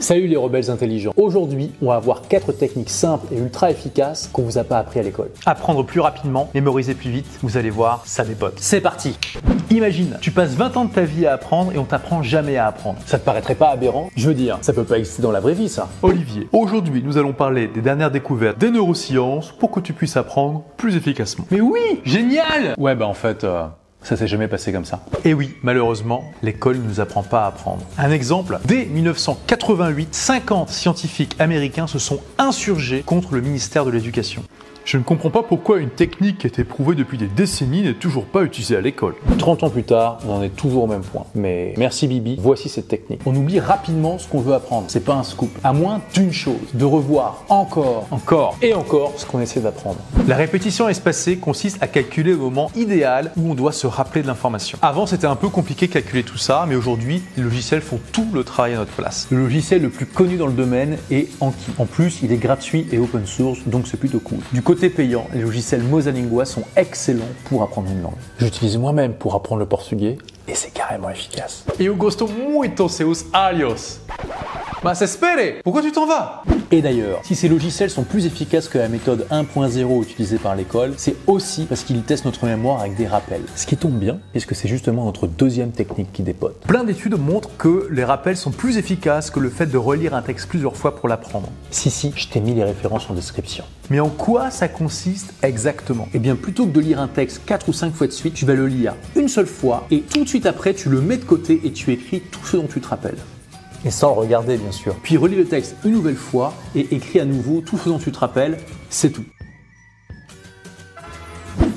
Salut les rebelles intelligents. Aujourd'hui, on va voir quatre techniques simples et ultra efficaces qu'on vous a pas appris à l'école. Apprendre plus rapidement, mémoriser plus vite, vous allez voir, ça dépote. C'est parti. Imagine, tu passes 20 ans de ta vie à apprendre et on t'apprend jamais à apprendre. Ça te paraîtrait pas aberrant? Je veux dire, ça peut pas exister dans la vraie vie ça. Olivier, aujourd'hui nous allons parler des dernières découvertes des neurosciences pour que tu puisses apprendre plus efficacement. Mais oui, génial Ouais bah en fait... euh, ça s'est jamais passé comme ça. Et oui, malheureusement, l'école ne nous apprend pas à apprendre. Un exemple, dès 1988, 50 scientifiques américains se sont insurgés contre le ministère de l'Éducation. Je ne comprends pas pourquoi une technique qui a été prouvée depuis des décennies n'est toujours pas utilisée à l'école. 30 ans plus tard, on en est toujours au même point. Mais merci Bibi, voici cette technique. On oublie rapidement ce qu'on veut apprendre. C'est pas un scoop. À moins d'une chose, de revoir encore, encore et encore ce qu'on essaie d'apprendre. La répétition espacée consiste à calculer le moment idéal où on doit se rappeler de l'information. Avant, c'était un peu compliqué de calculer tout ça, mais aujourd'hui, les logiciels font tout le travail à notre place. Le logiciel le plus connu dans le domaine est Anki. En plus, il est gratuit et open source, donc c'est plutôt cool. Du côté payant, les logiciels Mosalingua sont excellents pour apprendre une langue. J'utilise moi-même pour apprendre le portugais et c'est carrément efficace. Eu gosto muito seus alhos. Mas espere, pourquoi tu t'en vas? Et d'ailleurs, si ces logiciels sont plus efficaces que la méthode 1.0 utilisée par l'école, c'est aussi parce qu'ils testent notre mémoire avec des rappels. Ce qui tombe bien, puisque c'est justement notre deuxième technique qui dépote. Plein d'études montrent que les rappels sont plus efficaces que le fait de relire un texte plusieurs fois pour l'apprendre. Si, si, je t'ai mis les références en description. Mais en quoi ça consiste exactement? Eh bien, plutôt que de lire un texte 4 ou 5 fois de suite, tu vas le lire une seule fois et tout de suite après, tu le mets de côté et tu écris tout ce dont tu te rappelles. Et sans le regarder, bien sûr. Puis relis le texte une nouvelle fois et écris à nouveau tout ce dont tu te rappelles, c'est tout.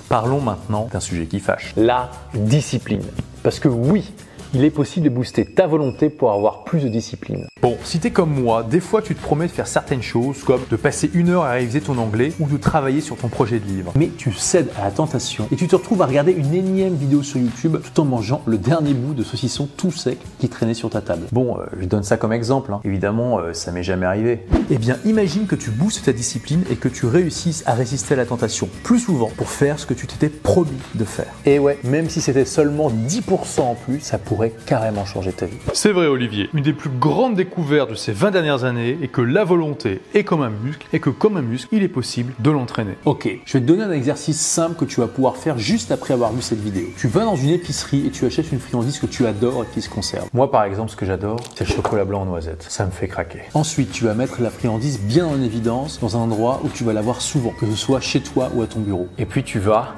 Parlons maintenant d'un sujet qui fâche. La discipline. Parce que oui, il est possible de booster ta volonté pour avoir plus de discipline. Bon, si t'es comme moi, des fois tu te promets de faire certaines choses, comme de passer une heure à réviser ton anglais ou de travailler sur ton projet de livre. Mais tu cèdes à la tentation et tu te retrouves à regarder une énième vidéo sur YouTube tout en mangeant le dernier bout de saucisson tout sec qui traînait sur ta table. Bon, euh, je donne ça comme exemple, hein. évidemment, euh, ça m'est jamais arrivé. Eh bien, imagine que tu boostes ta discipline et que tu réussisses à résister à la tentation plus souvent pour faire ce que tu t'étais promis de faire. Et ouais, même si c'était seulement 10% en plus, ça pourrait carrément changer ta vie. C'est vrai, Olivier. Une des plus grandes découvertes de ces 20 dernières années est que la volonté est comme un muscle et que comme un muscle, il est possible de l'entraîner. Ok, je vais te donner un exercice simple que tu vas pouvoir faire juste après avoir vu cette vidéo. Tu vas dans une épicerie et tu achètes une friandise que tu adores et qui se conserve. Moi, par exemple, ce que j'adore, c'est le chocolat blanc en noisette. Ça me fait craquer. Ensuite, tu vas mettre la friandise bien en évidence dans un endroit où tu vas la voir souvent, que ce soit chez toi ou à ton bureau. Et puis tu vas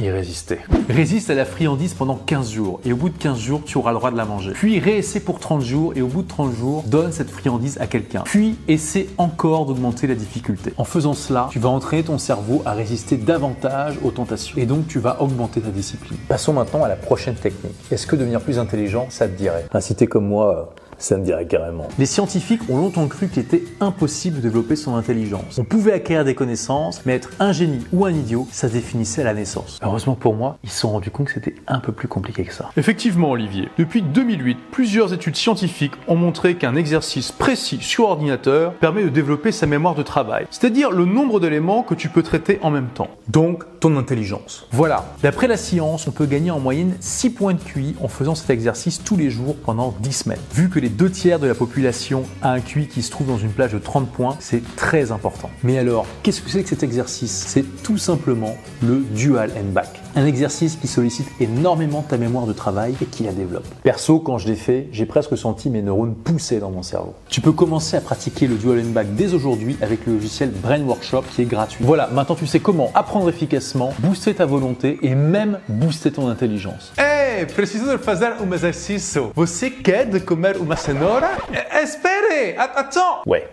y résister. Résiste à la friandise pendant 15 jours et au bout de 15 jours, tu auras le droit de la manger. Puis réessaie pour 30 jours et au bout de 30 jours, donne cette friandise à quelqu'un. Puis essaie encore d'augmenter la difficulté. En faisant cela, tu vas entraîner ton cerveau à résister davantage aux tentations et donc tu vas augmenter ta discipline. Passons maintenant à la prochaine technique. Est-ce que devenir plus intelligent, ça te dirait? Si t'es comme moi, ça me dirait carrément. Les scientifiques ont longtemps cru qu'il était impossible de développer son intelligence. On pouvait acquérir des connaissances, mais être un génie ou un idiot, ça se définissait à la naissance. Heureusement pour moi, ils se sont rendus compte que c'était un peu plus compliqué que ça. Effectivement, Olivier. Depuis 2008, plusieurs études scientifiques ont montré qu'un exercice précis sur ordinateur permet de développer sa mémoire de travail, c'est-à-dire le nombre d'éléments que tu peux traiter en même temps. Donc, ton intelligence. Voilà. D'après la science, on peut gagner en moyenne 6 points de QI en faisant cet exercice tous les jours pendant 10 semaines. Vu que les deux tiers de la population a un QI qui se trouve dans une plage de 30 points, c'est très important. Mais alors, qu'est-ce que c'est que cet exercice? C'est tout simplement le dual and back. Un exercice qui sollicite énormément ta mémoire de travail et qui la développe. Perso, quand je l'ai fait, j'ai presque senti mes neurones pousser dans mon cerveau. Tu peux commencer à pratiquer le dual and back dès aujourd'hui avec le logiciel Brain Workshop qui est gratuit. Voilà, maintenant tu sais comment apprendre efficacement, booster ta volonté et même booster ton intelligence. Hey, preciso de fazer um exercício. Você quer de comer uma cenoura? Eh, Espere, attends. Ouais,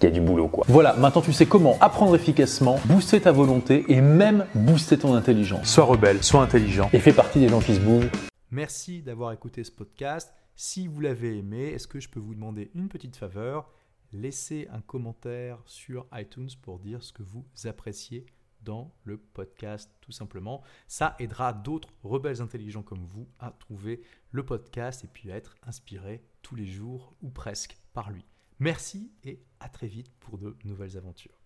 il y a du boulot quoi. Voilà, maintenant tu sais comment apprendre efficacement, booster ta volonté et même booster ton intelligence. Sois rebelle, sois intelligent. Et fais partie des gens qui se bougent. Merci d'avoir écouté ce podcast. Si vous l'avez aimé, est-ce que je peux vous demander une petite faveur? Laissez un commentaire sur iTunes pour dire ce que vous appréciez dans le podcast, tout simplement. Ça aidera d'autres rebelles intelligents comme vous à trouver le podcast et puis à être inspirés tous les jours ou presque par lui. Merci et à très vite pour de nouvelles aventures.